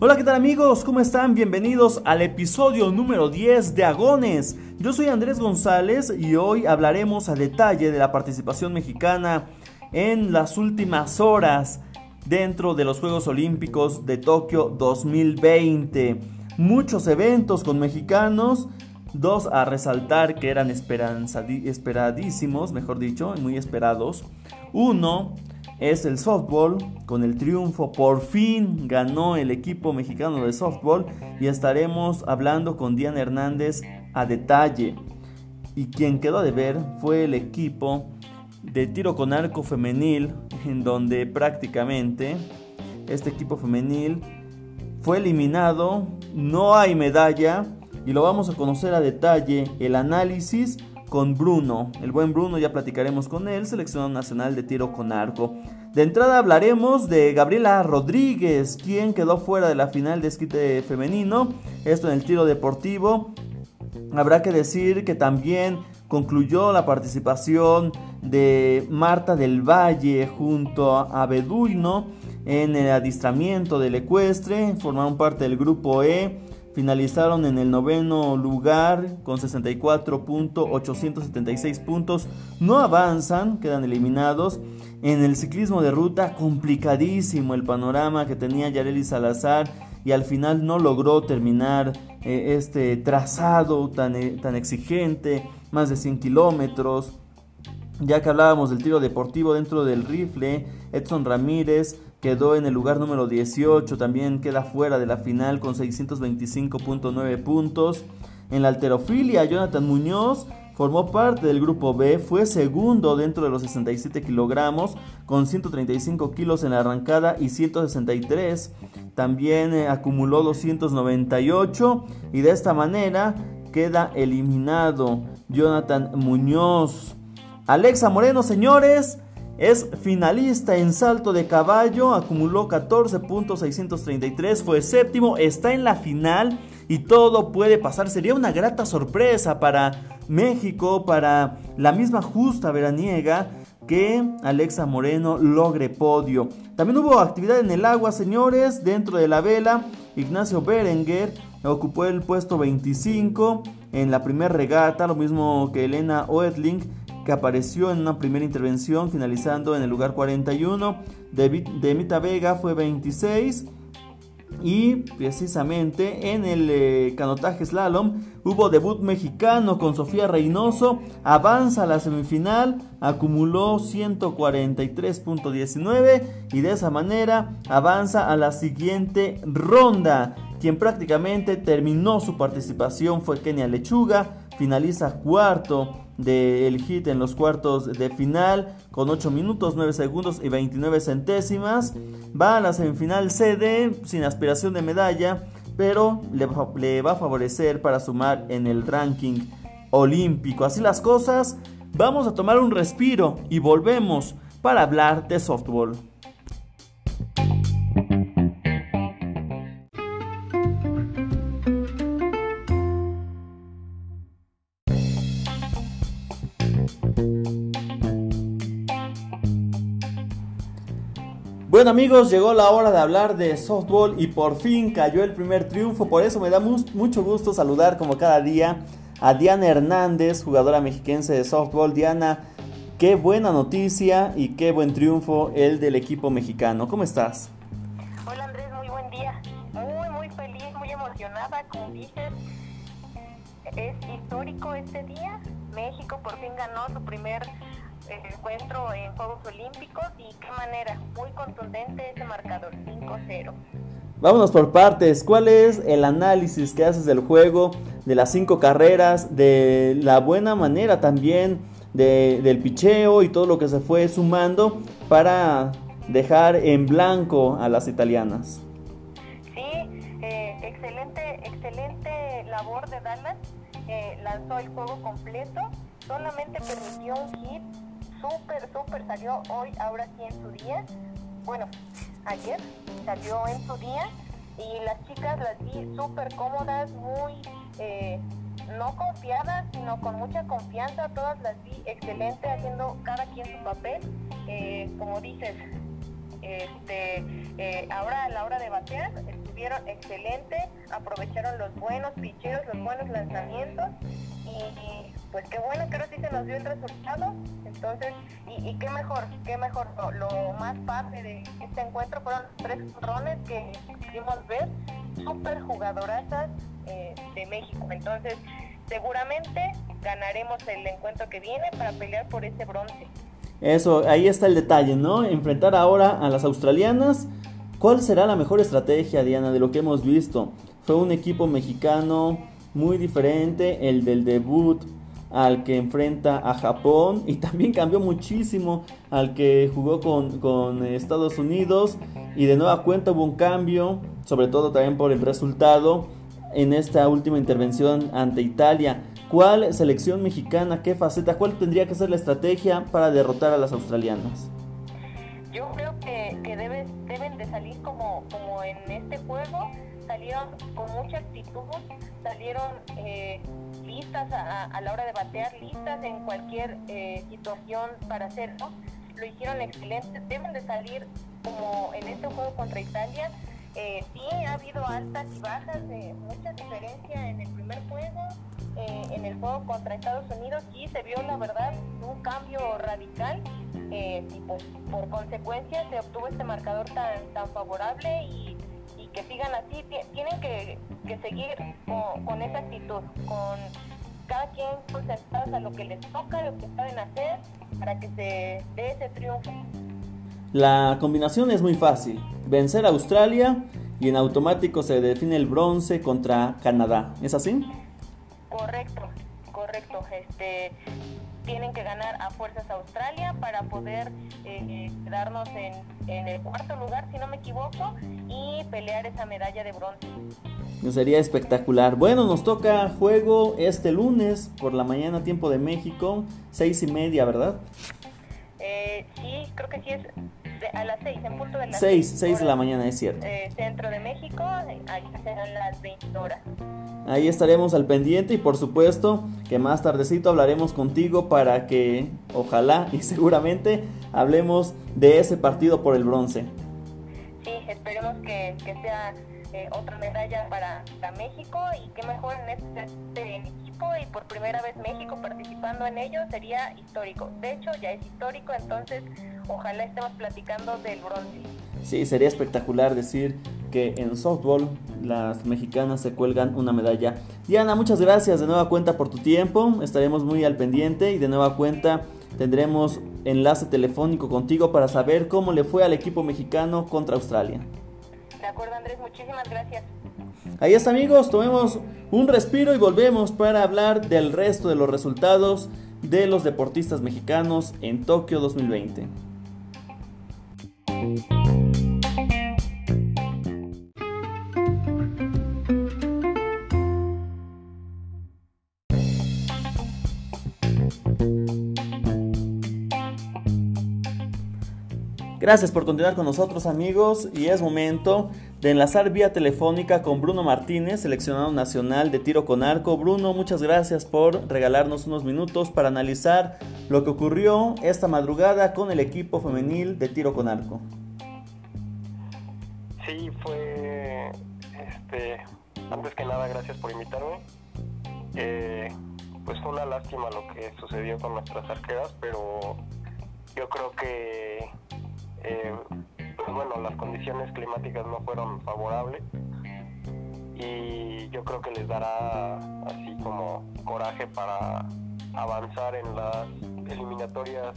Hola, ¿qué tal amigos? ¿Cómo están? Bienvenidos al episodio número 10 de Agones. Yo soy Andrés González y hoy hablaremos a detalle de la participación mexicana en las últimas horas dentro de los Juegos Olímpicos de Tokio 2020. Muchos eventos con mexicanos, dos a resaltar que eran esperadísimos, mejor dicho, muy esperados. Uno, es el softball. Con el triunfo por fin ganó el equipo mexicano de softball y estaremos hablando con Diana Hernández a detalle. Y quien quedó de ver fue el equipo de tiro con arco femenil, en donde prácticamente este equipo femenil fue eliminado, no hay medalla y lo vamos a conocer a detalle el análisis con Bruno. El buen Bruno, ya platicaremos con él, seleccionado nacional de tiro con arco. De entrada hablaremos de Gabriela Rodríguez, quien quedó fuera de la final de esquite femenino, esto en el tiro deportivo. Habrá que decir que también concluyó la participación de Marta del Valle junto a Beduino en el adiestramiento del ecuestre, formaron parte del grupo E finalizaron en el noveno lugar con 64.876 puntos. No avanzan, quedan eliminados. En el ciclismo de ruta, complicadísimo el panorama que tenía Yareli Salazar y al final no logró terminar eh, este trazado tan, eh, tan exigente, más de 100 kilómetros. Ya que hablábamos del tiro deportivo dentro del rifle, Edson Ramírez quedó en el lugar número 18, también queda fuera de la final con 625.9 puntos. En la alterofilia, Jonathan Muñoz formó parte del grupo B, fue segundo dentro de los 67 kilogramos, con 135 kilos en la arrancada y 163. También eh, acumuló 298 y de esta manera queda eliminado Jonathan Muñoz. Alexa Moreno, señores, es finalista en salto de caballo, acumuló 14.633, fue séptimo, está en la final y todo puede pasar. Sería una grata sorpresa para México, para la misma justa veraniega que Alexa Moreno logre podio. También hubo actividad en el agua, señores, dentro de la vela. Ignacio Berenguer ocupó el puesto 25 en la primera regata, lo mismo que Elena Oetling que apareció en una primera intervención finalizando en el lugar 41. De Mita Vega fue 26. Y precisamente en el eh, canotaje slalom hubo debut mexicano con Sofía Reynoso. Avanza a la semifinal, acumuló 143.19 y de esa manera avanza a la siguiente ronda. Quien prácticamente terminó su participación fue Kenia Lechuga, finaliza cuarto del hit en los cuartos de final con 8 minutos 9 segundos y 29 centésimas. Va a la semifinal CD sin aspiración de medalla, pero le, le va a favorecer para sumar en el ranking olímpico. Así las cosas, vamos a tomar un respiro y volvemos para hablar de softball. Bueno amigos, llegó la hora de hablar de softball y por fin cayó el primer triunfo, por eso me da mucho gusto saludar como cada día a Diana Hernández, jugadora mexiquense de softball. Diana, qué buena noticia y qué buen triunfo el del equipo mexicano. ¿Cómo estás? Hola Andrés, muy buen día. Muy, muy feliz, muy emocionada, como dices. Es histórico este día. México por fin ganó su primer encuentro en Juegos Olímpicos y qué manera, muy contundente ese marcador, 5-0. Vámonos por partes. ¿Cuál es el análisis que haces del juego, de las cinco carreras, de la buena manera también de, del picheo y todo lo que se fue sumando para dejar en blanco a las italianas? Sí, eh, excelente, excelente labor de Dallas. Eh, lanzó el juego completo, solamente permitió un hit súper, súper salió hoy, ahora sí en su día. Bueno, ayer salió en su día y las chicas las vi súper cómodas, muy, eh, no confiadas, sino con mucha confianza, todas las vi excelente, haciendo cada quien su papel. Eh, como dices, este, eh, ahora a la hora de batear estuvieron excelentes, aprovecharon los buenos picheos, los buenos lanzamientos y, pues qué bueno que ahora sí se nos dio el resultado. Entonces, y, qué mejor, qué mejor, lo, más padre de este encuentro fueron tres rones que pudimos ver, súper jugadorazas eh, de México. Entonces, seguramente ganaremos el encuentro que viene para pelear por ese bronce. Eso, ahí está el detalle, ¿no? Enfrentar ahora a las australianas. ¿Cuál será la mejor estrategia, Diana, de lo que hemos visto? Fue un equipo mexicano muy diferente, el del debut al que enfrenta a Japón y también cambió muchísimo al que jugó con, con Estados Unidos y de nueva cuenta hubo un cambio, sobre todo también por el resultado en esta última intervención ante Italia. ¿Cuál selección mexicana, qué faceta, cuál tendría que ser la estrategia para derrotar a las australianas? Salir como, como en este juego, salieron con mucha actitud, salieron eh, listas a, la hora de batear, listas en cualquier eh, situación para hacerlo. Lo hicieron excelente, deben de salir como en este juego contra Italia, eh, sí, ha habido altas y bajas, eh, mucha diferencia contra Estados Unidos sí se vio, la verdad, un cambio radical. Eh, y pues, por consecuencia se obtuvo este marcador tan, tan favorable y, que sigan así. Tienen que, seguir con, esa actitud, con cada quien concentrados a lo que les toca, lo que saben hacer, para que se dé ese triunfo. La combinación es muy fácil. Vencer a Australia y en automático se define el bronce contra Canadá. ¿Es así? Correcto. Este, tienen que ganar a fuerzas Australia para poder eh, quedarnos en, en, el cuarto lugar, si no me equivoco, y pelear esa medalla de bronce. Sería espectacular. Bueno, nos toca juego este lunes por la mañana, tiempo de México, seis y media, ¿verdad? Eh, sí, creo que sí es a las 6, en punto de las 6. 6 de la mañana, es cierto. Eh, centro de México, ahí serán las 20 horas. Ahí estaremos al pendiente y por supuesto que más tardecito hablaremos contigo para que ojalá y seguramente hablemos de ese partido por el bronce. Sí, esperemos que, que sea eh, otra medalla para, México y qué mejor en este, este, equipo y por primera vez México participando en ello sería histórico. De hecho ya es histórico, entonces ojalá estemos platicando del bronce. Sí, sería espectacular decir que en softball las mexicanas se cuelgan una medalla. Diana, muchas gracias de nueva cuenta por tu tiempo. Estaremos muy al pendiente y de nueva cuenta tendremos enlace telefónico contigo para saber cómo le fue al equipo mexicano contra Australia. De acuerdo, Andrés, muchísimas gracias. Ahí está, amigos, tomemos un respiro y volvemos para hablar del resto de los resultados de los deportistas mexicanos en Tokio 2020. Gracias por continuar con nosotros amigos y es momento de enlazar vía telefónica con Bruno Martínez, seleccionado nacional de tiro con arco. Bruno, muchas gracias por regalarnos unos minutos para analizar lo que ocurrió esta madrugada con el equipo femenil de tiro con arco. Sí, fue, este, antes que nada, gracias por invitarme. Eh, pues fue una lástima lo que sucedió con nuestras arqueras, pero yo creo que eh, pues bueno, las condiciones climáticas no fueron favorables y yo creo que les dará así como coraje para avanzar en las eliminatorias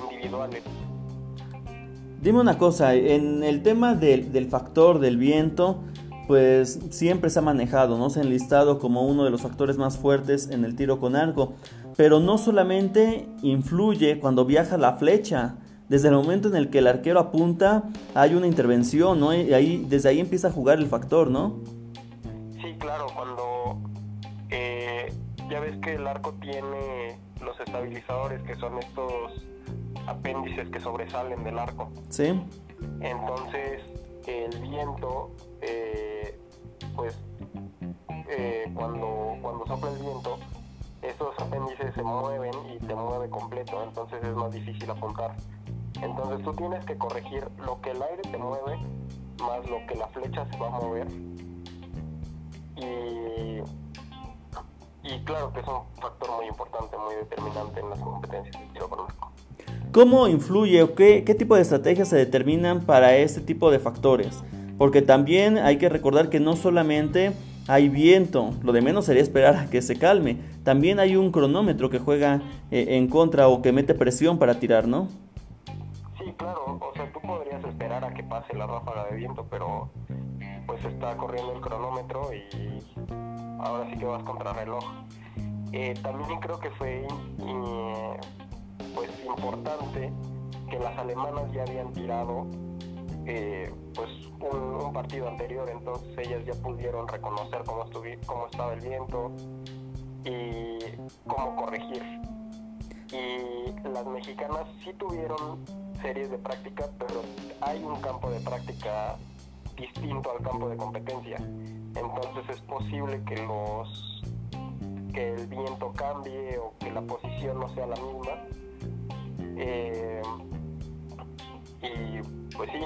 individuales. Dime una cosa, en el tema del, del factor del viento, pues siempre se ha manejado, ¿no? Se ha enlistado como uno de los factores más fuertes en el tiro con arco. Pero no solamente influye cuando viaja la flecha, desde el momento en el que el arquero apunta, hay una intervención, ¿no? Y ahí, desde ahí empieza a jugar el factor, ¿no? Sí, claro, cuando eh, ya ves que el arco tiene los estabilizadores, que son estos apéndices que sobresalen del arco. Sí. Entonces, el viento, eh, pues, eh, cuando, cuando sopla el viento, esos apéndices se mueven y te mueve completo, entonces es más difícil apuntar. Entonces tú tienes que corregir lo que el aire te mueve más lo que la flecha se va a mover. Y, y claro que es un factor muy importante, muy determinante en las competencias de tiro con arco. ¿Cómo influye o qué, qué tipo de estrategias se determinan para este tipo de factores? Porque también hay que recordar que no solamente hay viento, lo de menos sería esperar a que se calme. También hay un cronómetro que juega eh, en contra o que mete presión para tirar, ¿no? La ráfaga de viento, pero pues está corriendo el cronómetro y ahora sí que vas contra reloj. Eh, también creo que fue pues importante que las alemanas ya habían tirado eh, pues un, partido anterior, entonces ellas ya pudieron reconocer cómo, cómo estaba el viento y cómo corregir. Y las mexicanas sí tuvieron series de práctica, pero hay un campo de práctica distinto al campo de competencia. Entonces es posible que los que el viento cambie o que la posición no sea la misma. Eh, y pues sí,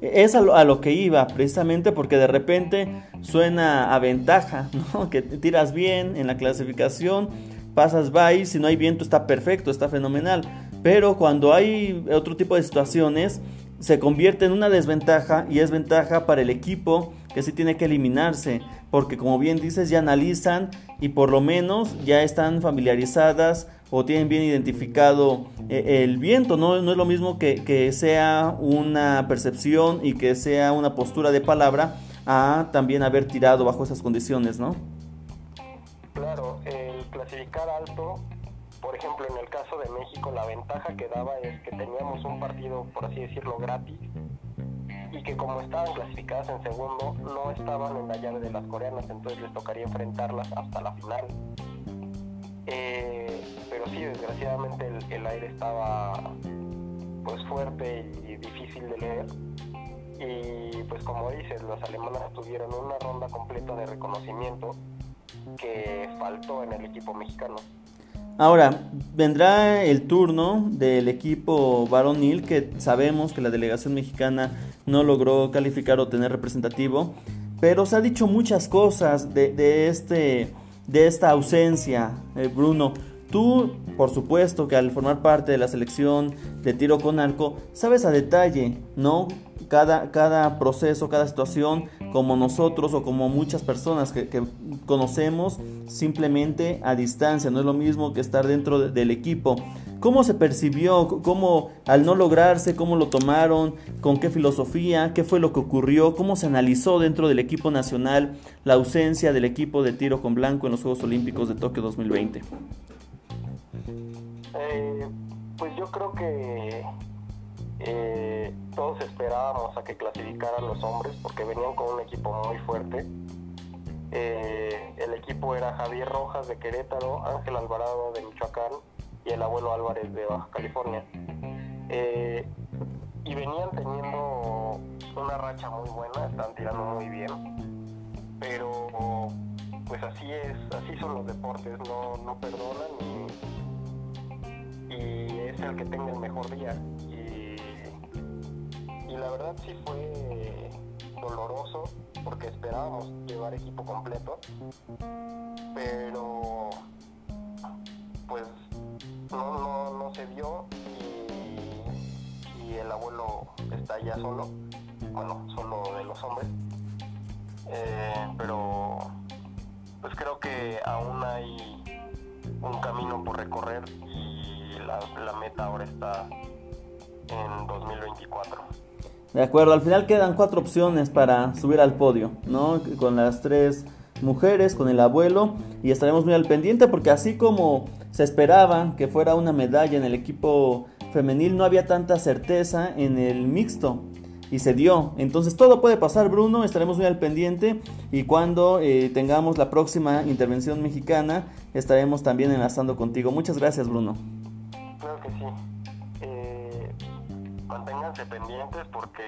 es a lo, que iba, precisamente porque de repente suena a ventaja, ¿no? Que tiras bien en la clasificación, pasas by, si no hay viento está perfecto, está fenomenal. Pero cuando hay otro tipo de situaciones, se convierte en una desventaja y es ventaja para el equipo que sí tiene que eliminarse, porque como bien dices, ya analizan y por lo menos ya están familiarizadas o tienen bien identificado eh, el viento. ¿no? no es lo mismo que, que, sea una percepción y que sea una postura de palabra a también haber tirado bajo esas condiciones, ¿no? Claro, el clasificar alto, por ejemplo, en el caso de México, la ventaja que daba es que teníamos un partido, por así decirlo, gratis y que como estaban clasificadas en segundo, no estaban en la llave de las coreanas, entonces les tocaría enfrentarlas hasta la final. Eh, pero sí, desgraciadamente el, aire estaba pues fuerte y difícil de leer. Y pues como dices, las alemanas tuvieron una ronda completa de reconocimiento que faltó en el equipo mexicano. Ahora, vendrá el turno del equipo varonil, que sabemos que la delegación mexicana no logró calificar o tener representativo, pero se ha dicho muchas cosas de, este de esta ausencia, eh, Bruno. Tú, por supuesto, que al formar parte de la selección de tiro con arco, sabes a detalle, ¿no? Cada, cada proceso, cada situación, como nosotros o como muchas personas que, conocemos simplemente a distancia, no es lo mismo que estar dentro del equipo. ¿Cómo se percibió? ¿Cómo al no lograrse? ¿Cómo lo tomaron? ¿Con qué filosofía? ¿Qué fue lo que ocurrió? ¿Cómo se analizó dentro del equipo nacional la ausencia del equipo de tiro con blanco en los Juegos Olímpicos de Tokio 2020? Eh, pues yo creo que eh, todos esperábamos a que clasificaran los hombres porque venían con un equipo muy fuerte. Eh, el equipo era Javier Rojas de Querétaro, Ángel Alvarado de Michoacán, y el abuelo Álvarez de Baja California. Eh, y venían teniendo una racha muy buena, están tirando muy bien, pero pues así es, así son los deportes, no, no perdonan y, y, es el que tenga el mejor día. La verdad sí fue doloroso porque esperábamos llevar equipo completo, pero pues no, no, no se dio y, el abuelo está ya solo, bueno, solo de los hombres. Eh, pero pues creo que aún hay un camino por recorrer y la meta ahora está en 2024. De acuerdo, al final quedan cuatro opciones para subir al podio, ¿no? Con las tres mujeres, con el abuelo, y estaremos muy al pendiente porque así como se esperaba que fuera una medalla en el equipo femenil, no había tanta certeza en el mixto y se dio. Entonces todo puede pasar, Bruno, estaremos muy al pendiente y cuando eh, tengamos la próxima intervención mexicana estaremos también enlazando contigo. Muchas gracias, Bruno. Claro que sí. Manténganse pendientes porque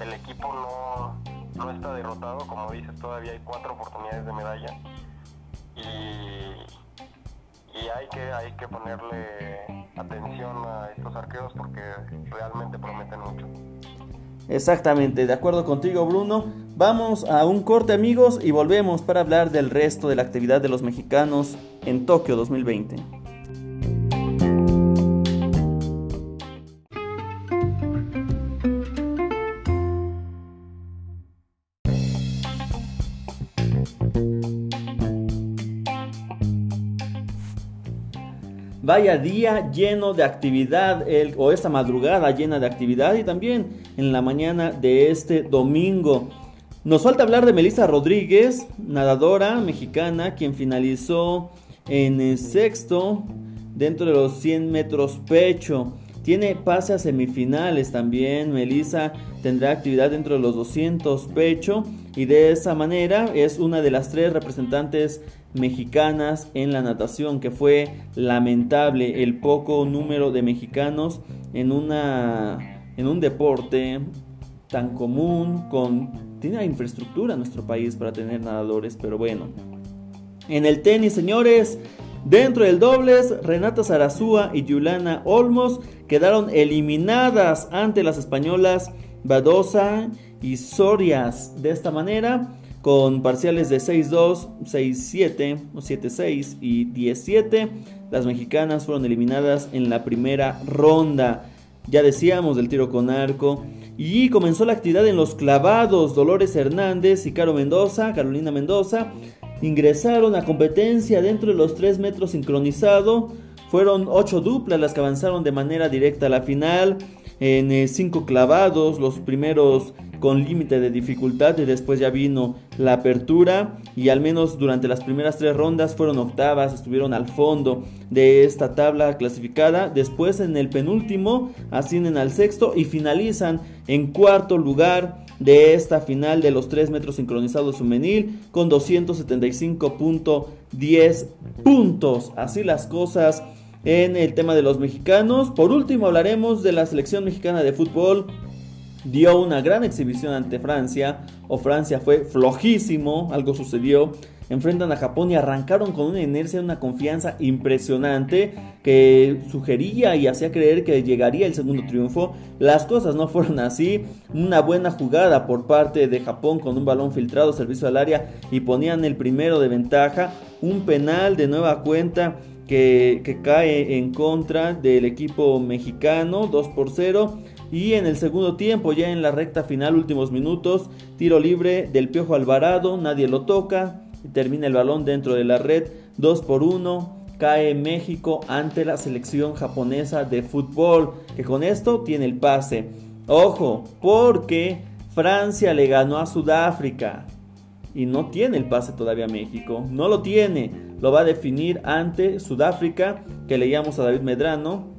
el equipo no no está derrotado, como dices, todavía hay cuatro oportunidades de medalla y, y hay, que, hay que ponerle atención a estos arqueros porque realmente prometen mucho. Exactamente, de acuerdo contigo Bruno. Vamos a un corte amigos y volvemos para hablar del resto de la actividad de los mexicanos en Tokio 2020. Vaya día lleno de actividad, el, o esta madrugada llena de actividad y también en la mañana de este domingo. Nos falta hablar de Melissa Rodríguez, nadadora mexicana, quien finalizó en el sexto dentro de los 100 metros pecho. Tiene pase a semifinales también. Melissa tendrá actividad dentro de los 200 pecho y de esa manera es una de las tres representantes mexicanas en la natación, que fue lamentable el poco número de mexicanos en, una, en un deporte tan común, con, tiene la infraestructura en nuestro país para tener nadadores, pero bueno. En el tenis, señores, dentro del dobles, Renata Zarazúa y Yulana Olmos quedaron eliminadas ante las españolas Badosa y Sorias. De esta manera, con parciales de 6-2, 6-7, 7-6 y 10-7. Las mexicanas fueron eliminadas en la primera ronda. Ya decíamos del tiro con arco. Y comenzó la actividad en los clavados. Dolores Hernández y Caro Mendoza, Carolina Mendoza, ingresaron a competencia dentro de los 3 metros sincronizado. Fueron 8 duplas las que avanzaron de manera directa a la final. En 5 eh, clavados, los primeros con límite de dificultad y después ya vino la apertura y al menos durante las primeras tres rondas fueron octavas, estuvieron al fondo de esta tabla clasificada, después en el penúltimo ascienden al sexto y finalizan en cuarto lugar de esta final de los 3 metros sincronizados femenil con 275.10 puntos. Así las cosas en el tema de los mexicanos. Por último hablaremos de la selección mexicana de fútbol dio una gran exhibición ante Francia, o Francia fue flojísimo, algo sucedió. Enfrentan a Japón y arrancaron con una inercia, una confianza impresionante que sugería y hacía creer que llegaría el segundo triunfo. Las cosas no fueron así. Una buena jugada por parte de Japón con un balón filtrado, servicio al área y ponían el primero de ventaja. Un penal de nueva cuenta que, cae en contra del equipo mexicano, 2 por 0. Y en el segundo tiempo, ya en la recta final, últimos minutos, tiro libre del Piojo Alvarado, nadie lo toca, termina el balón dentro de la red, 2 por 1, cae México ante la selección japonesa de fútbol, que con esto tiene el pase. Ojo, porque Francia le ganó a Sudáfrica y no tiene el pase todavía México, no lo tiene, lo va a definir ante Sudáfrica, que leíamos a David Medrano,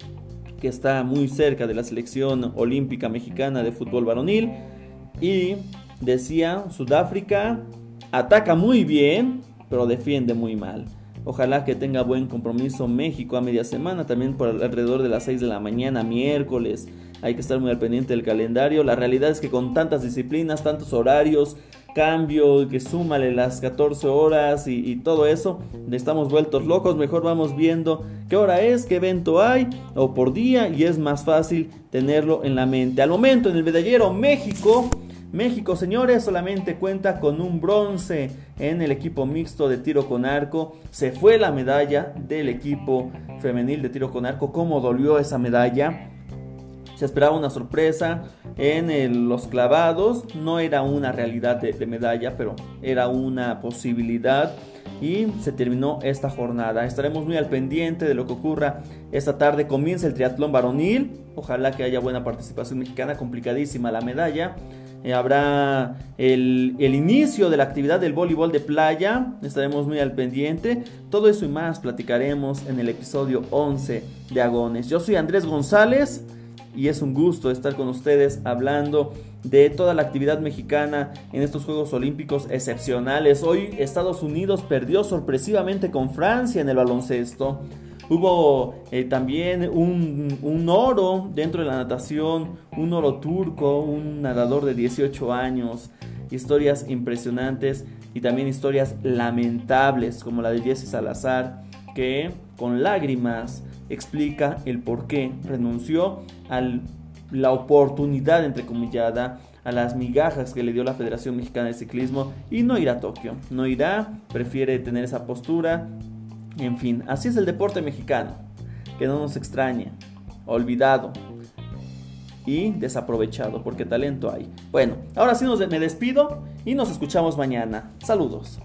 que está muy cerca de la selección olímpica mexicana de fútbol varonil. Y decía, Sudáfrica ataca muy bien, pero defiende muy mal. Ojalá que tenga buen compromiso México a media semana, también por alrededor de las 6 de la mañana, miércoles. Hay que estar muy al pendiente del calendario. La realidad es que con tantas disciplinas, tantos horarios, cambio, que súmale las 14 horas y, todo eso, estamos vueltos locos, mejor vamos viendo qué hora es, qué evento hay o por día y es más fácil tenerlo en la mente. Al momento en el medallero México, México señores solamente cuenta con un bronce en el equipo mixto de tiro con arco, se fue la medalla del equipo femenil de tiro con arco, cómo dolió esa medalla se esperaba una sorpresa en los clavados. No era una realidad de, medalla, pero era una posibilidad. Y se terminó esta jornada. Estaremos muy al pendiente de lo que ocurra esta tarde. Comienza el triatlón varonil. Ojalá que haya buena participación mexicana. Complicadísima la medalla. Eh, habrá el, el, inicio de la actividad del voleibol de playa. Estaremos muy al pendiente. Todo eso y más platicaremos en el episodio 11 de Agones. Yo soy Andrés González y es un gusto estar con ustedes hablando de toda la actividad mexicana en estos Juegos Olímpicos excepcionales. Hoy Estados Unidos perdió sorpresivamente con Francia en el baloncesto. Hubo eh, también un, un, oro dentro de la natación, un oro turco, un nadador de 18 años historias impresionantes y también historias lamentables como la de Jesse Salazar, que con lágrimas explica el por qué renunció a la oportunidad entrecomillada a las migajas que le dio la Federación Mexicana de Ciclismo y no irá a Tokio. No irá, prefiere tener esa postura. En fin, así es el deporte mexicano. Que no nos extrañe. Olvidado. Y desaprovechado, porque talento hay. Bueno, ahora sí nos, me despido y nos escuchamos mañana. Saludos.